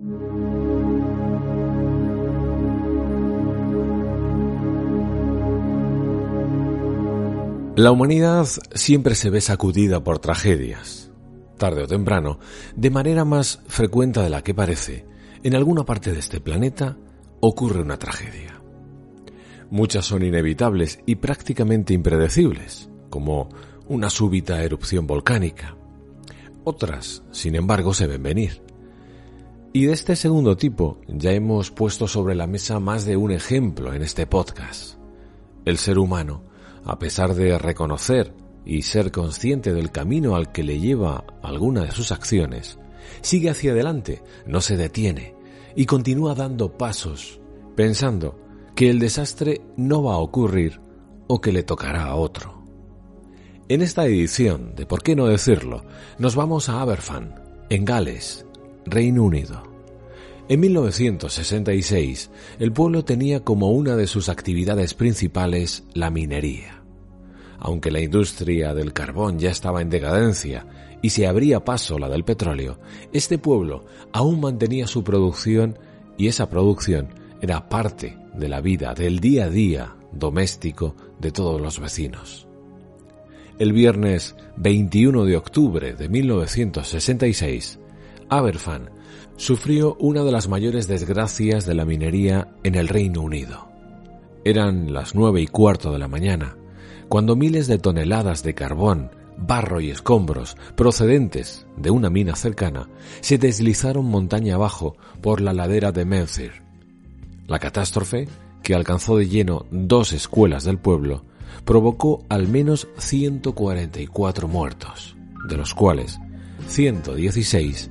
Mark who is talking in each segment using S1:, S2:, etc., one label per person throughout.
S1: La humanidad siempre se ve sacudida por tragedias. Tarde o temprano, de manera más frecuente de la que parece, en alguna parte de este planeta ocurre una tragedia. Muchas son inevitables y prácticamente impredecibles, como una súbita erupción volcánica. Otras, sin embargo, se ven venir. Y de este segundo tipo ya hemos puesto sobre la mesa más de un ejemplo en este podcast. El ser humano a pesar de reconocer y ser consciente del camino al que le lleva alguna de sus acciones, sigue hacia adelante, no se detiene y continúa dando pasos, pensando que el desastre no va a ocurrir o que le tocará a otro. En esta edición de Por qué no decirlo, nos vamos a Aberfan, en Gales, Reino Unido. En 1966, el pueblo tenía como una de sus actividades principales la minería. Aunque la industria del carbón ya estaba en decadencia y se abría paso la del petróleo, este pueblo aún mantenía su producción y esa producción era parte de la vida del día a día doméstico de todos los vecinos. El viernes 21 de octubre de 1966, Aberfan sufrió una de las mayores desgracias de la minería en el Reino Unido. Eran las nueve y cuarto de la mañana, cuando miles de toneladas de carbón, barro y escombros procedentes de una mina cercana se deslizaron montaña abajo por la ladera de Menthir. La catástrofe, que alcanzó de lleno dos escuelas del pueblo, provocó al menos 144 muertos, de los cuales 116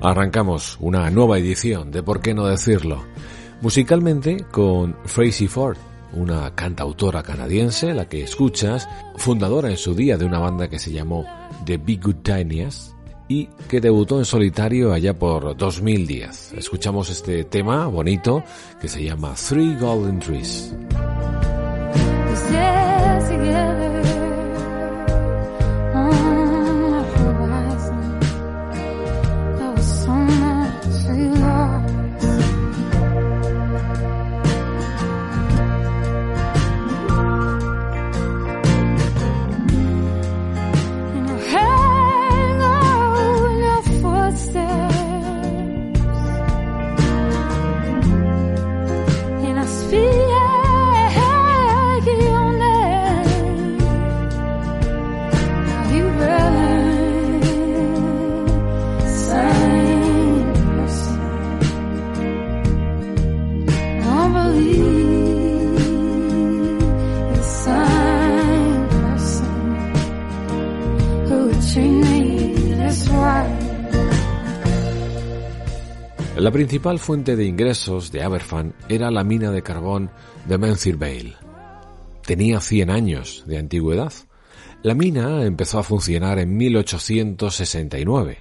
S1: Arrancamos una nueva edición de Por qué no decirlo, musicalmente con Tracy Ford, una cantautora canadiense, la que escuchas, fundadora en su día de una banda que se llamó The Big Good Tiniest y que debutó en solitario allá por 2010. Escuchamos este tema bonito que se llama Three Golden Trees. La principal fuente de ingresos de Aberfan era la mina de carbón de Menthir Vale. Tenía 100 años de antigüedad. La mina empezó a funcionar en 1869.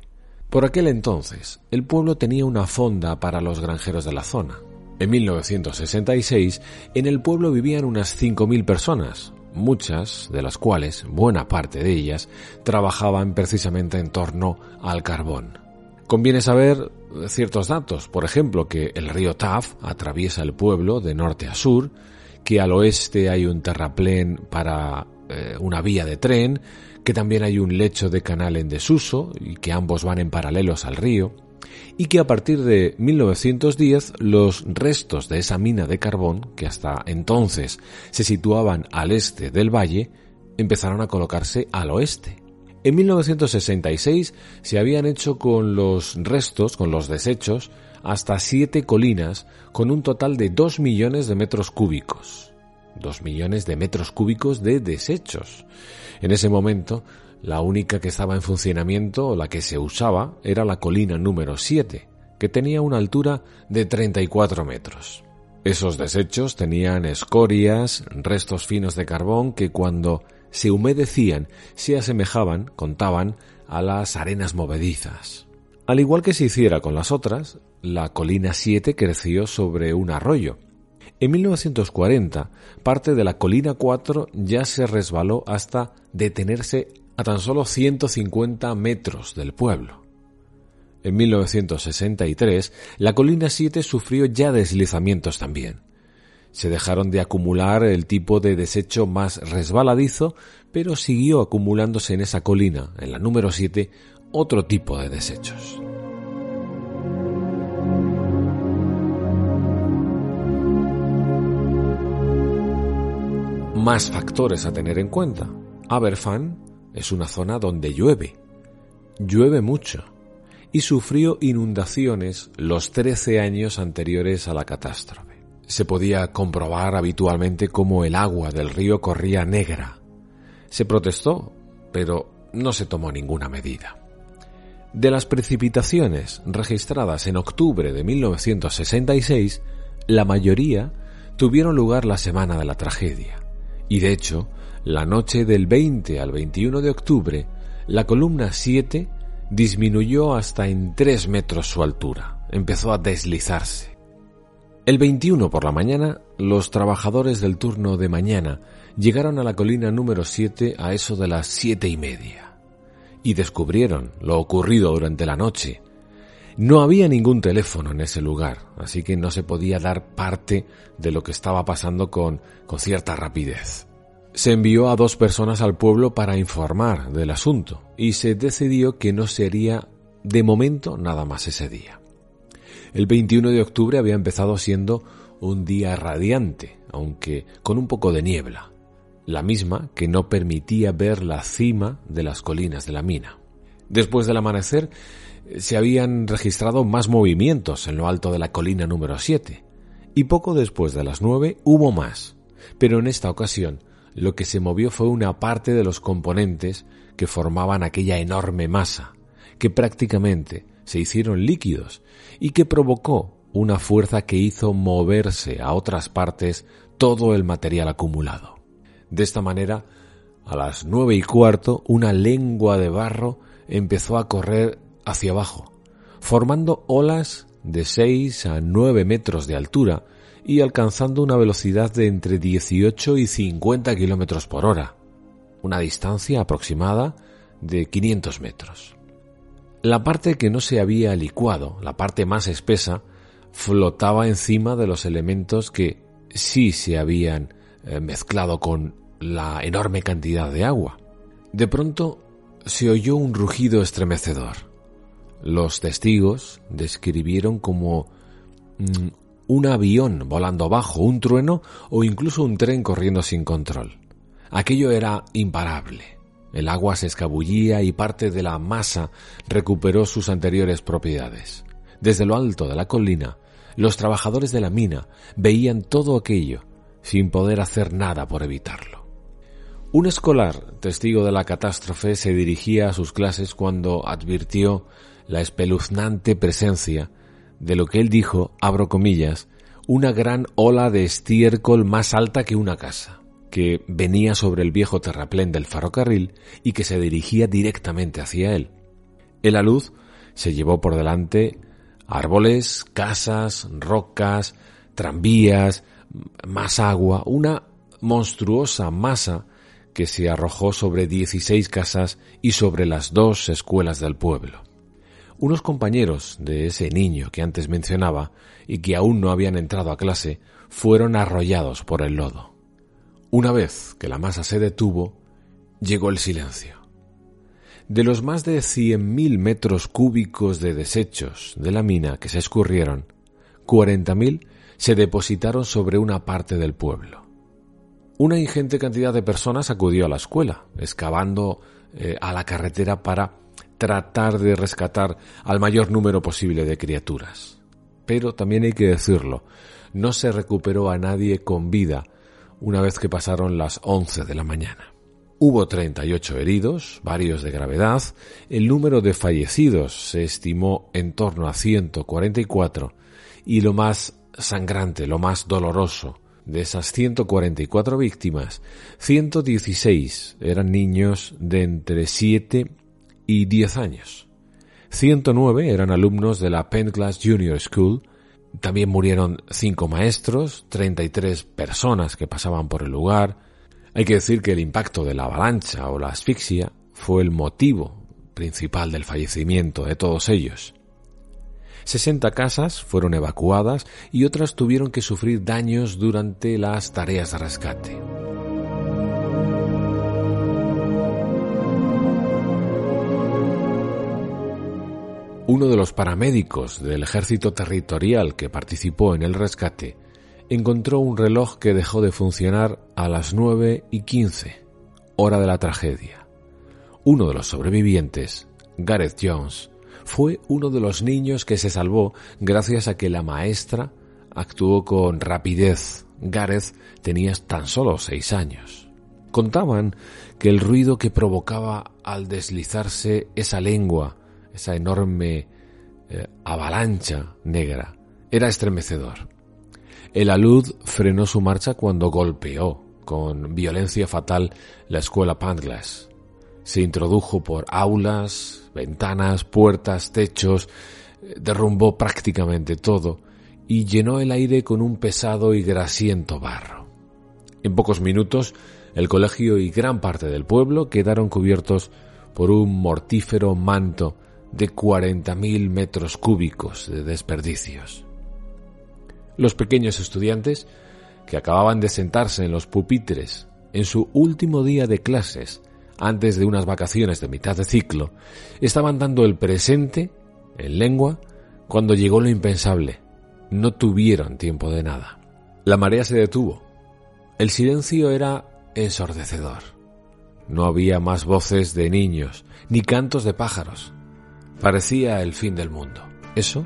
S1: Por aquel entonces, el pueblo tenía una fonda para los granjeros de la zona. En 1966, en el pueblo vivían unas 5.000 personas, muchas de las cuales, buena parte de ellas, trabajaban precisamente en torno al carbón. Conviene saber ciertos datos, por ejemplo, que el río Taf atraviesa el pueblo de norte a sur, que al oeste hay un terraplén para eh, una vía de tren, que también hay un lecho de canal en desuso y que ambos van en paralelos al río, y que a partir de 1910 los restos de esa mina de carbón, que hasta entonces se situaban al este del valle, empezaron a colocarse al oeste. En 1966 se habían hecho con los restos, con los desechos, hasta siete colinas con un total de dos millones de metros cúbicos. Dos millones de metros cúbicos de desechos. En ese momento, la única que estaba en funcionamiento o la que se usaba era la colina número 7, que tenía una altura de 34 metros. Esos desechos tenían escorias, restos finos de carbón que cuando se humedecían se asemejaban, contaban, a las arenas movedizas. Al igual que se hiciera con las otras, la colina 7 creció sobre un arroyo. En 1940, parte de la colina 4 ya se resbaló hasta detenerse a tan solo 150 metros del pueblo. En 1963, la colina 7 sufrió ya deslizamientos también. Se dejaron de acumular el tipo de desecho más resbaladizo, pero siguió acumulándose en esa colina, en la número 7, otro tipo de desechos. Más factores a tener en cuenta. Aberfan es una zona donde llueve. Llueve mucho. Y sufrió inundaciones los 13 años anteriores a la catástrofe. Se podía comprobar habitualmente cómo el agua del río corría negra. Se protestó, pero no se tomó ninguna medida. De las precipitaciones registradas en octubre de 1966, la mayoría tuvieron lugar la semana de la tragedia, y de hecho, la noche del 20 al 21 de octubre, la columna 7 disminuyó hasta en 3 metros su altura, empezó a deslizarse. El 21 por la mañana, los trabajadores del turno de mañana llegaron a la colina número 7 a eso de las siete y media y descubrieron lo ocurrido durante la noche. No había ningún teléfono en ese lugar, así que no se podía dar parte de lo que estaba pasando con, con cierta rapidez se envió a dos personas al pueblo para informar del asunto y se decidió que no sería de momento nada más ese día. El 21 de octubre había empezado siendo un día radiante, aunque con un poco de niebla, la misma que no permitía ver la cima de las colinas de la mina. Después del amanecer se habían registrado más movimientos en lo alto de la colina número 7, y poco después de las 9 hubo más, pero en esta ocasión lo que se movió fue una parte de los componentes que formaban aquella enorme masa, que prácticamente se hicieron líquidos y que provocó una fuerza que hizo moverse a otras partes todo el material acumulado. De esta manera, a las nueve y cuarto, una lengua de barro empezó a correr hacia abajo, formando olas de seis a nueve metros de altura y alcanzando una velocidad de entre 18 y 50 kilómetros por hora, una distancia aproximada de 500 metros. La parte que no se había licuado, la parte más espesa, flotaba encima de los elementos que sí se habían eh, mezclado con la enorme cantidad de agua. De pronto se oyó un rugido estremecedor. Los testigos describieron como mm, un avión volando abajo, un trueno o incluso un tren corriendo sin control. Aquello era imparable. El agua se escabullía y parte de la masa recuperó sus anteriores propiedades. Desde lo alto de la colina, los trabajadores de la mina veían todo aquello sin poder hacer nada por evitarlo. Un escolar, testigo de la catástrofe, se dirigía a sus clases cuando advirtió la espeluznante presencia de lo que él dijo, abro comillas, una gran ola de estiércol más alta que una casa, que venía sobre el viejo terraplén del ferrocarril y que se dirigía directamente hacia él. El alud se llevó por delante árboles, casas, rocas, tranvías, más agua, una monstruosa masa que se arrojó sobre dieciséis casas y sobre las dos escuelas del pueblo. Unos compañeros de ese niño que antes mencionaba y que aún no habían entrado a clase fueron arrollados por el lodo. Una vez que la masa se detuvo, llegó el silencio. De los más de 100.000 metros cúbicos de desechos de la mina que se escurrieron, 40.000 se depositaron sobre una parte del pueblo. Una ingente cantidad de personas acudió a la escuela, excavando eh, a la carretera para tratar de rescatar al mayor número posible de criaturas. Pero también hay que decirlo, no se recuperó a nadie con vida una vez que pasaron las 11 de la mañana. Hubo 38 heridos, varios de gravedad. El número de fallecidos se estimó en torno a 144 y lo más sangrante, lo más doloroso de esas 144 víctimas, 116 eran niños de entre 7 y 10 años. 109 eran alumnos de la Penn-Glass Junior School. También murieron 5 maestros, 33 personas que pasaban por el lugar, hay que decir que el impacto de la avalancha o la asfixia fue el motivo principal del fallecimiento de todos ellos. 60 casas fueron evacuadas y otras tuvieron que sufrir daños durante las tareas de rescate. Uno de los paramédicos del ejército territorial que participó en el rescate encontró un reloj que dejó de funcionar a las nueve y quince, hora de la tragedia. Uno de los sobrevivientes, Gareth Jones, fue uno de los niños que se salvó gracias a que la maestra actuó con rapidez. Gareth tenía tan solo seis años. Contaban que el ruido que provocaba al deslizarse esa lengua, esa enorme eh, avalancha negra, era estremecedor. El alud frenó su marcha cuando golpeó con violencia fatal la escuela Panglass. Se introdujo por aulas, ventanas, puertas, techos, derrumbó prácticamente todo y llenó el aire con un pesado y grasiento barro. En pocos minutos, el colegio y gran parte del pueblo quedaron cubiertos por un mortífero manto de 40.000 metros cúbicos de desperdicios. Los pequeños estudiantes, que acababan de sentarse en los pupitres en su último día de clases antes de unas vacaciones de mitad de ciclo, estaban dando el presente en lengua cuando llegó lo impensable. No tuvieron tiempo de nada. La marea se detuvo. El silencio era ensordecedor. No había más voces de niños, ni cantos de pájaros. Parecía el fin del mundo. Eso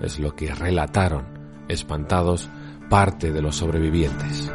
S1: es lo que relataron espantados, parte de los sobrevivientes.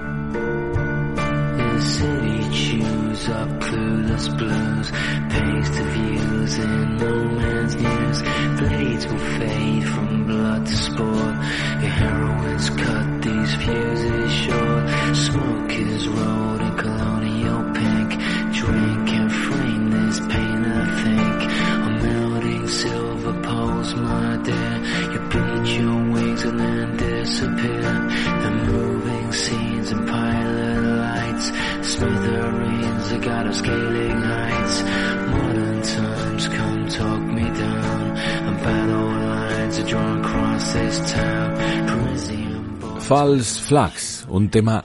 S1: False Flags, un tema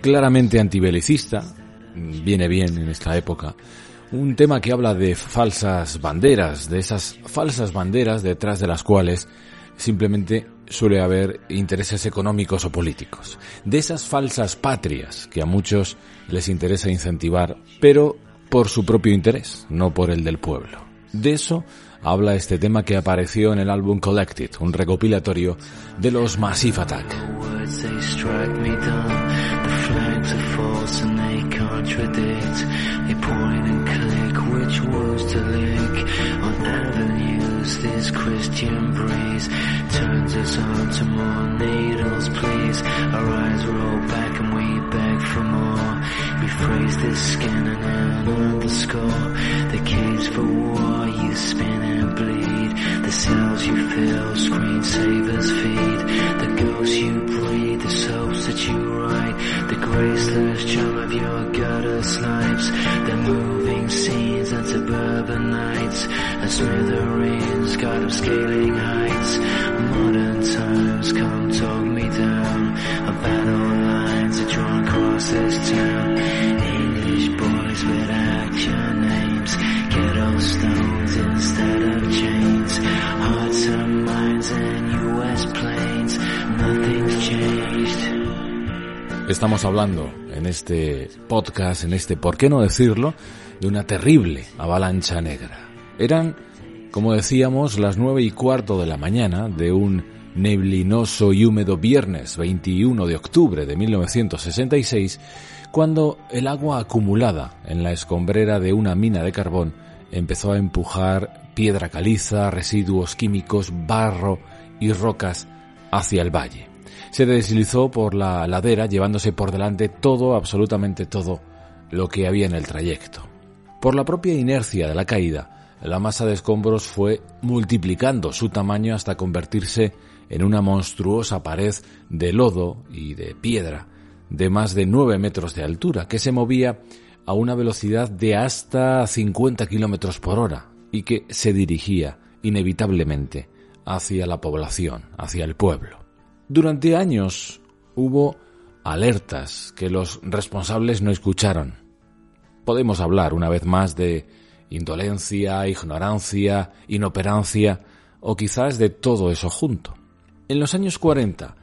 S1: claramente antibelicista, viene bien en esta época, un tema que habla de falsas banderas, de esas falsas banderas detrás de las cuales simplemente suele haber intereses económicos o políticos, de esas falsas patrias que a muchos les interesa incentivar, pero por su propio interés, no por el del pueblo. De eso habla este tema que apareció en el álbum Collected, un recopilatorio de los Massive Attack. This Christian breeze turns us on to more needles, please. Our eyes roll back and we beg for more. We phrase this skin and an underscore. The cage for war, you spin and bleed. The cells you fill, screensavers feed. The ghosts you breathe, the soaps that you write. The graceless charm of your gutter snipes. The moving scenes and suburban nights. And smithereens, God of scaling heights. Modern times come talk me down. A battle lines are drawn across this town.
S2: Estamos hablando en este podcast, en este ¿por qué no decirlo?, de una terrible avalancha negra. Eran, como decíamos, las nueve y cuarto de la mañana de un neblinoso y húmedo viernes 21 de octubre de 1966, cuando el agua acumulada en la escombrera de una mina de carbón empezó a empujar piedra caliza, residuos químicos, barro y rocas hacia el valle se deslizó por la ladera llevándose por delante todo, absolutamente todo, lo que había en el trayecto. Por la propia inercia de la caída, la masa de escombros fue multiplicando su tamaño hasta convertirse en una monstruosa pared de lodo y de piedra de más de 9 metros de altura que se movía a una velocidad de hasta 50 kilómetros por hora y que se dirigía inevitablemente hacia la población, hacia el pueblo. Durante años hubo alertas que los responsables no escucharon. Podemos hablar una vez más de indolencia, ignorancia, inoperancia o quizás de todo eso junto. En los años 40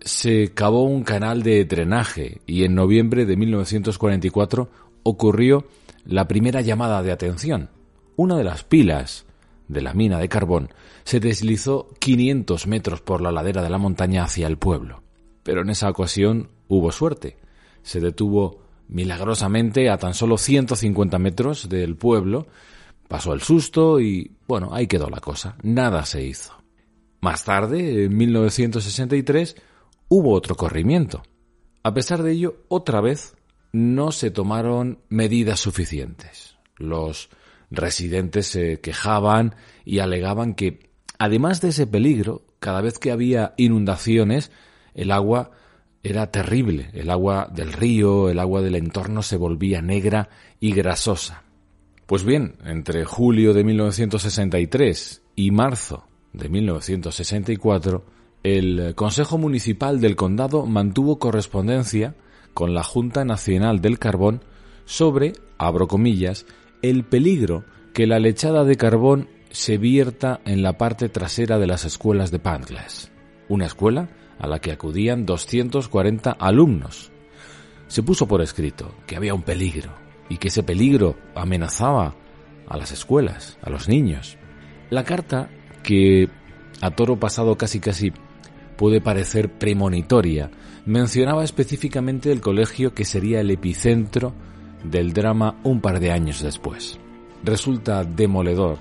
S2: se cavó un canal de drenaje y en noviembre de 1944 ocurrió la primera llamada de atención. Una de las pilas de la mina de carbón se deslizó 500 metros por la ladera de la montaña hacia el pueblo. Pero en esa ocasión hubo suerte. Se detuvo milagrosamente a tan solo 150 metros del pueblo, pasó el susto y, bueno, ahí quedó la cosa. Nada se hizo. Más tarde, en 1963, hubo otro corrimiento. A pesar de ello, otra vez no se tomaron medidas suficientes. Los residentes se quejaban y alegaban que, además de ese peligro, cada vez que había inundaciones, el agua era terrible. El agua del río, el agua del entorno se volvía negra y grasosa. Pues bien, entre julio de 1963 y marzo de 1964, el Consejo Municipal del Condado mantuvo correspondencia con la Junta Nacional del Carbón sobre, abro comillas, el peligro que la lechada de carbón se vierta en la parte trasera de las escuelas de Panglas, una escuela a la que acudían 240 alumnos. Se puso por escrito que había un peligro y que ese peligro amenazaba a las escuelas, a los niños. La carta, que a toro pasado casi casi puede parecer premonitoria, mencionaba específicamente el colegio que sería el epicentro del drama un par de años después. Resulta demoledor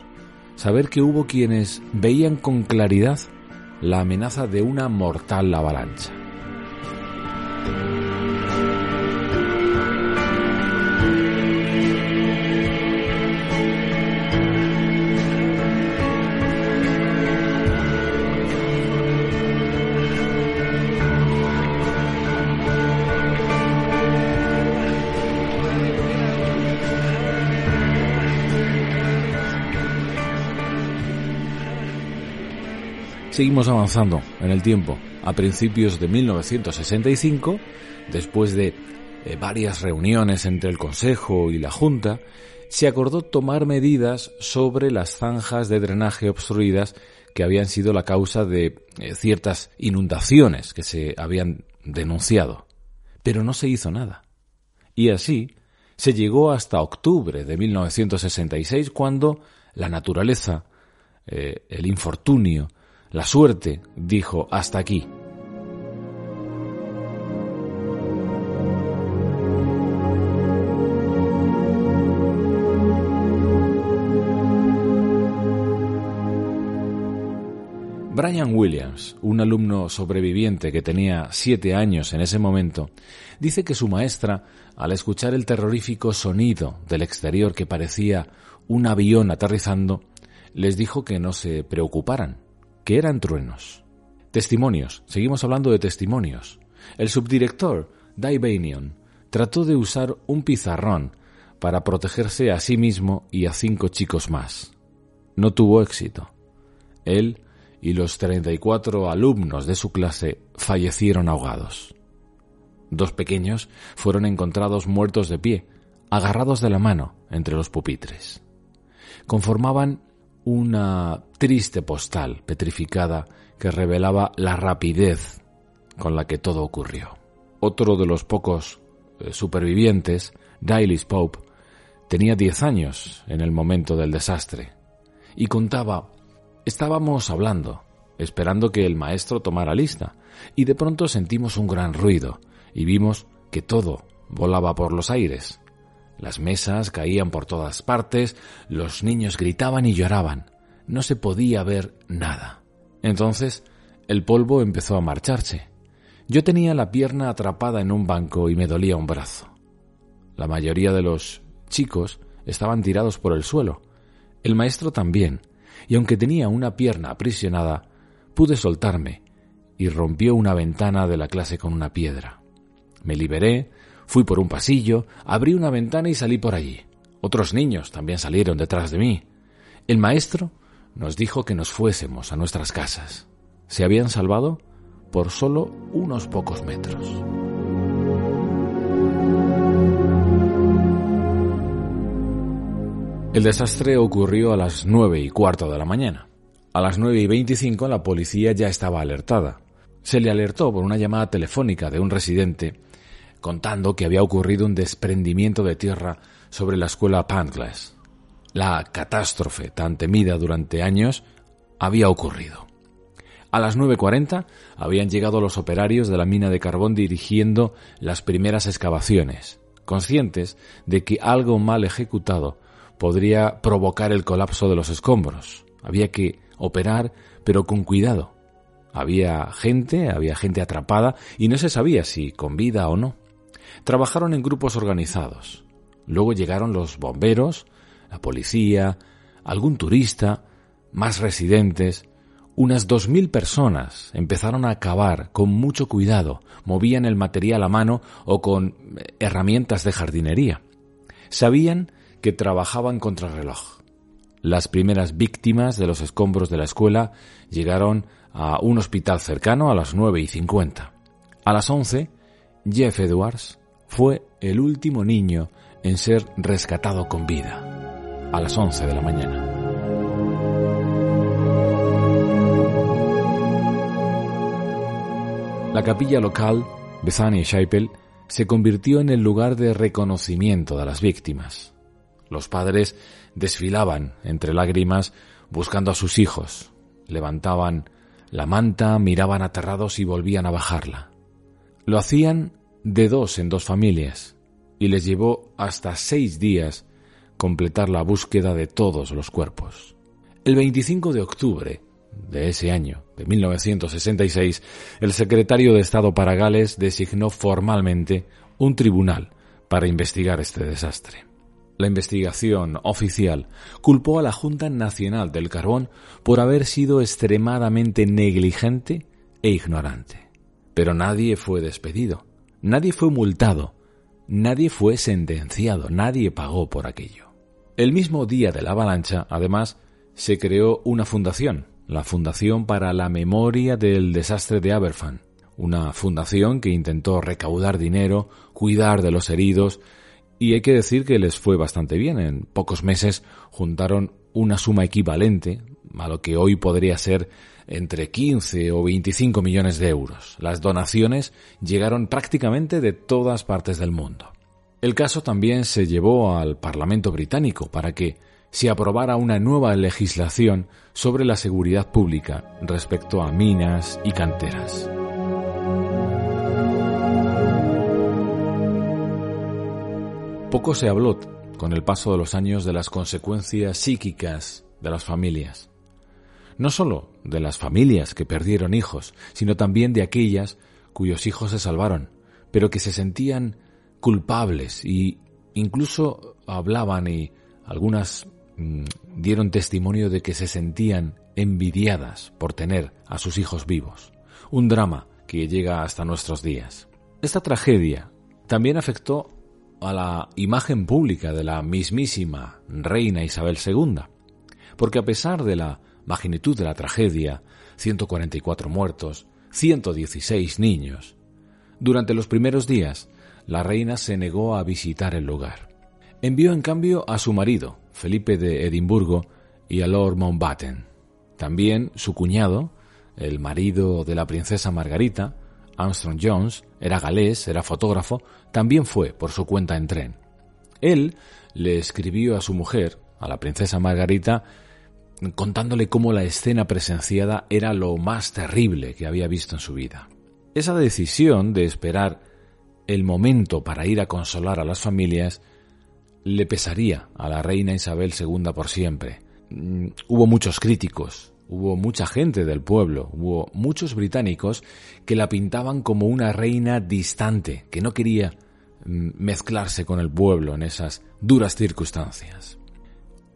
S2: saber que hubo quienes veían con claridad la amenaza de una mortal avalancha. Seguimos avanzando en el tiempo. A principios de 1965, después de eh, varias reuniones entre el Consejo y la Junta, se acordó tomar medidas sobre las zanjas de drenaje obstruidas que habían sido la causa de eh, ciertas inundaciones que se habían denunciado. Pero no se hizo nada. Y así se llegó hasta octubre de 1966 cuando la naturaleza, eh, el infortunio, la suerte dijo hasta aquí. Brian Williams, un alumno sobreviviente que tenía siete años en ese momento, dice que su maestra, al escuchar el terrorífico sonido del exterior que parecía un avión aterrizando, les dijo que no se preocuparan, que eran truenos. Testimonios, seguimos hablando de testimonios. El subdirector, Dai Banion, trató de usar un pizarrón para protegerse a sí mismo y a cinco chicos más. No tuvo éxito. Él y los 34 alumnos de su clase fallecieron ahogados. Dos pequeños fueron encontrados muertos de pie, agarrados de la mano entre los pupitres. Conformaban una triste postal petrificada que revelaba la rapidez con la que todo ocurrió. Otro de los pocos eh, supervivientes, Dylis Pope, tenía diez años en el momento del desastre y contaba, estábamos hablando, esperando que el maestro tomara lista, y de pronto sentimos un gran ruido y vimos que todo volaba por los aires. Las mesas caían por todas partes, los niños gritaban y lloraban. No se podía ver nada. Entonces el polvo empezó a marcharse. Yo tenía la pierna atrapada en un banco y me dolía un brazo. La mayoría de los chicos estaban tirados por el suelo. El maestro también, y aunque tenía una pierna aprisionada, pude soltarme y rompió una ventana de la clase con una piedra. Me liberé, fui por un pasillo, abrí una ventana y salí por allí. Otros niños también salieron detrás de mí. El maestro nos dijo que nos fuésemos a nuestras casas. Se habían salvado por solo unos pocos metros. El desastre ocurrió a las nueve y cuarto de la mañana. A las nueve y veinticinco la policía ya estaba alertada. Se le alertó por una llamada telefónica de un residente contando que había ocurrido un desprendimiento de tierra sobre la escuela Pantglass. La catástrofe tan temida durante años había ocurrido. A las 9.40 habían llegado los operarios de la mina de carbón dirigiendo las primeras excavaciones, conscientes de que algo mal ejecutado podría provocar el colapso de los escombros. Había que operar, pero con cuidado. Había gente, había gente atrapada y no se sabía si con vida o no. Trabajaron en grupos organizados. Luego llegaron los bomberos, la policía, algún turista, más residentes. Unas dos mil personas empezaron a cavar con mucho cuidado, movían el material a mano o con herramientas de jardinería. Sabían que trabajaban contra el reloj. Las primeras víctimas de los escombros de la escuela llegaron a un hospital cercano a las nueve y cincuenta. A las once, Jeff Edwards fue el último niño en ser rescatado con vida, a las once de la mañana. La capilla local, Bethany Chapel, se convirtió en el lugar de reconocimiento de las víctimas. Los padres desfilaban entre lágrimas buscando a sus hijos, levantaban la manta, miraban aterrados y volvían a bajarla. Lo hacían de dos en dos familias y les llevó hasta seis días completar la búsqueda de todos los cuerpos. El 25 de octubre de ese año, de 1966, el secretario de Estado para Gales designó formalmente un tribunal para investigar este desastre. La investigación oficial culpó a la Junta Nacional del Carbón por haber sido extremadamente negligente e ignorante. Pero nadie fue despedido, nadie fue multado, nadie fue sentenciado, nadie pagó por aquello. El mismo día de la avalancha, además, se creó una fundación, la Fundación para la Memoria del Desastre de Aberfan, una fundación que intentó recaudar dinero, cuidar de los heridos, y hay que decir que les fue bastante bien. En pocos meses juntaron una suma equivalente a lo que hoy podría ser entre 15 o 25 millones de euros. Las donaciones llegaron prácticamente de todas partes del mundo. El caso también se llevó al Parlamento británico para que se aprobara una nueva legislación sobre la seguridad pública respecto a minas y canteras. Poco se habló con el paso de los años de las consecuencias psíquicas de las familias. No solo de las familias que perdieron hijos, sino también de aquellas cuyos hijos se salvaron, pero que se sentían culpables y incluso hablaban y algunas mm, dieron testimonio de que se sentían envidiadas por tener a sus hijos vivos. Un drama que llega hasta nuestros días. Esta tragedia también afectó a la imagen pública de la mismísima reina Isabel II, porque a pesar de la magnitud de la tragedia, 144 muertos, 116 niños, durante los primeros días la reina se negó a visitar el lugar. Envió en cambio a su marido, Felipe de Edimburgo, y a Lord Mountbatten. También su cuñado, el marido de la princesa Margarita, Armstrong Jones, era galés, era fotógrafo, también fue por su cuenta en tren. Él le escribió a su mujer, a la princesa Margarita, contándole cómo la escena presenciada era lo más terrible que había visto en su vida. Esa decisión de esperar el momento para ir a consolar a las familias le pesaría a la reina Isabel II por siempre. Mm, hubo muchos críticos, hubo mucha gente del pueblo, hubo muchos británicos que la pintaban como una reina distante, que no quería mm, mezclarse con el pueblo en esas duras circunstancias.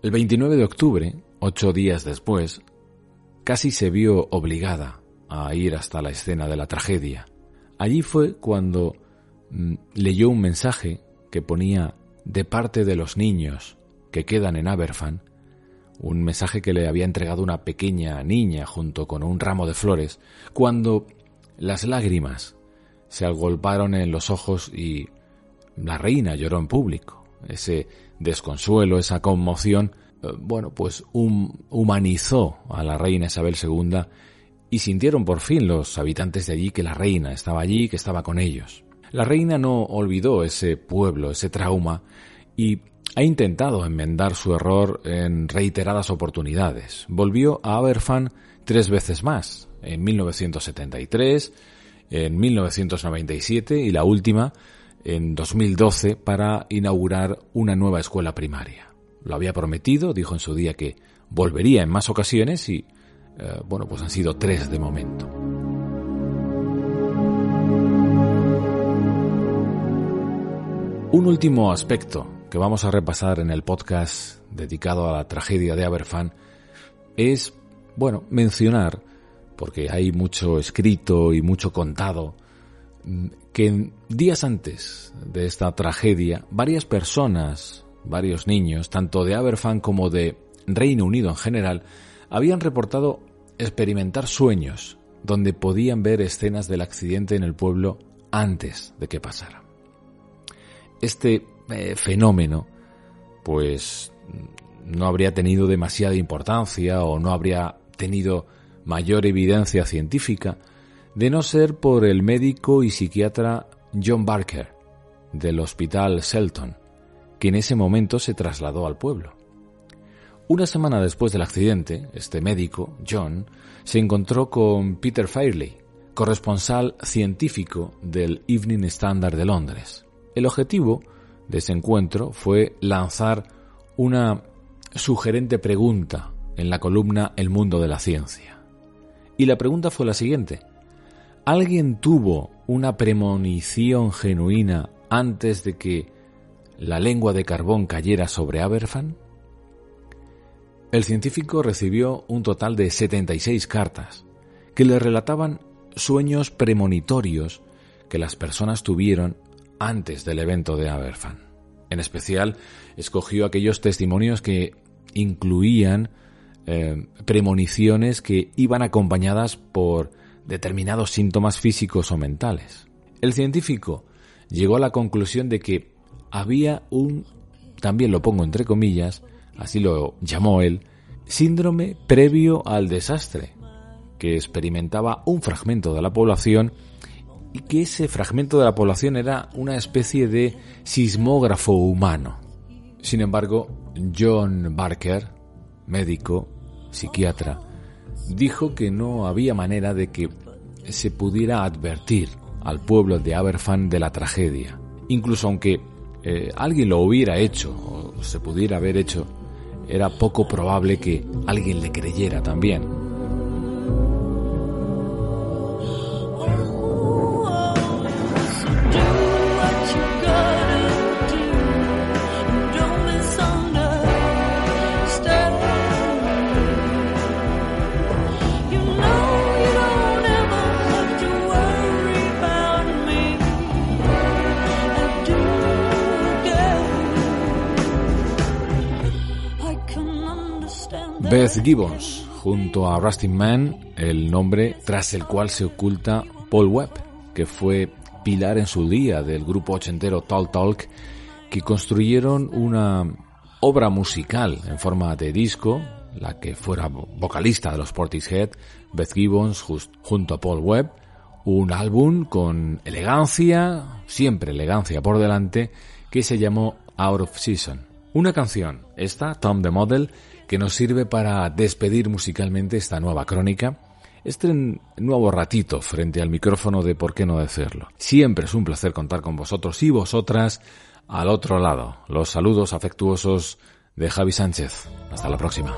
S2: El 29 de octubre, ocho días después, casi se vio obligada a ir hasta la escena de la tragedia. Allí fue cuando mm, leyó un mensaje que ponía de parte de los niños que quedan en Aberfan, un mensaje que le había entregado una pequeña niña junto con un ramo de flores, cuando las lágrimas se agolparon en los ojos y la reina lloró en público. Ese desconsuelo, esa conmoción, bueno, pues humanizó a la reina Isabel II y sintieron por fin los habitantes de allí que la reina estaba allí, que estaba con ellos. La reina no olvidó ese pueblo, ese trauma, y ha intentado enmendar su error en reiteradas oportunidades. Volvió a Aberfan tres veces más, en 1973, en 1997 y la última en 2012 para inaugurar una nueva escuela primaria. Lo había prometido, dijo en su día que volvería en más ocasiones y, eh, bueno, pues han sido tres de momento. Un último aspecto que vamos a repasar en el podcast dedicado a la tragedia de Aberfan es, bueno, mencionar, porque hay mucho escrito y mucho contado, mm, que días antes de esta tragedia, varias personas, varios niños, tanto de Aberfan como de Reino Unido en general, habían reportado experimentar sueños donde podían ver escenas del accidente en el pueblo antes de que pasara. Este eh, fenómeno, pues no habría tenido demasiada importancia o no habría tenido mayor evidencia científica, de no ser por el médico y psiquiatra John Barker, del Hospital Selton, que en ese momento se trasladó al pueblo. Una semana después del accidente, este médico, John, se encontró con Peter Fairley, corresponsal científico del Evening Standard de Londres. El objetivo de ese encuentro fue lanzar una sugerente pregunta en la columna El mundo de la ciencia. Y la pregunta fue la siguiente. ¿Alguien tuvo una premonición genuina antes de que la lengua de carbón cayera sobre Aberfan? El científico recibió un total de 76 cartas que le relataban sueños premonitorios que las personas tuvieron antes del evento de Aberfan. En especial, escogió aquellos testimonios que incluían eh, premoniciones que iban acompañadas por determinados síntomas físicos o mentales. El científico llegó a la conclusión de que había un, también lo pongo entre comillas, así lo llamó él, síndrome previo al desastre, que experimentaba un fragmento de la población y que ese fragmento de la población era una especie de sismógrafo humano. Sin embargo, John Barker, médico, psiquiatra, dijo que no había manera de que se pudiera advertir al pueblo de Aberfan de la tragedia. Incluso aunque eh, alguien lo hubiera hecho o se pudiera haber hecho, era poco probable que alguien le creyera también. Beth Gibbons, junto a Rustin Man, el nombre tras el cual se oculta Paul Webb, que fue pilar en su día del grupo ochentero Talk Talk, que construyeron una obra musical en forma de disco
S3: la que fuera vocalista de los Portishead, Beth Gibbons, junto a Paul Webb, un álbum con elegancia, siempre elegancia por delante, que se llamó Out of Season. Una canción, esta, Tom the Model, que nos sirve para despedir musicalmente esta nueva crónica, este nuevo ratito frente al micrófono de por qué no decirlo. Siempre es un placer contar con vosotros y vosotras al otro lado. Los saludos afectuosos de Javi Sánchez. Hasta la próxima.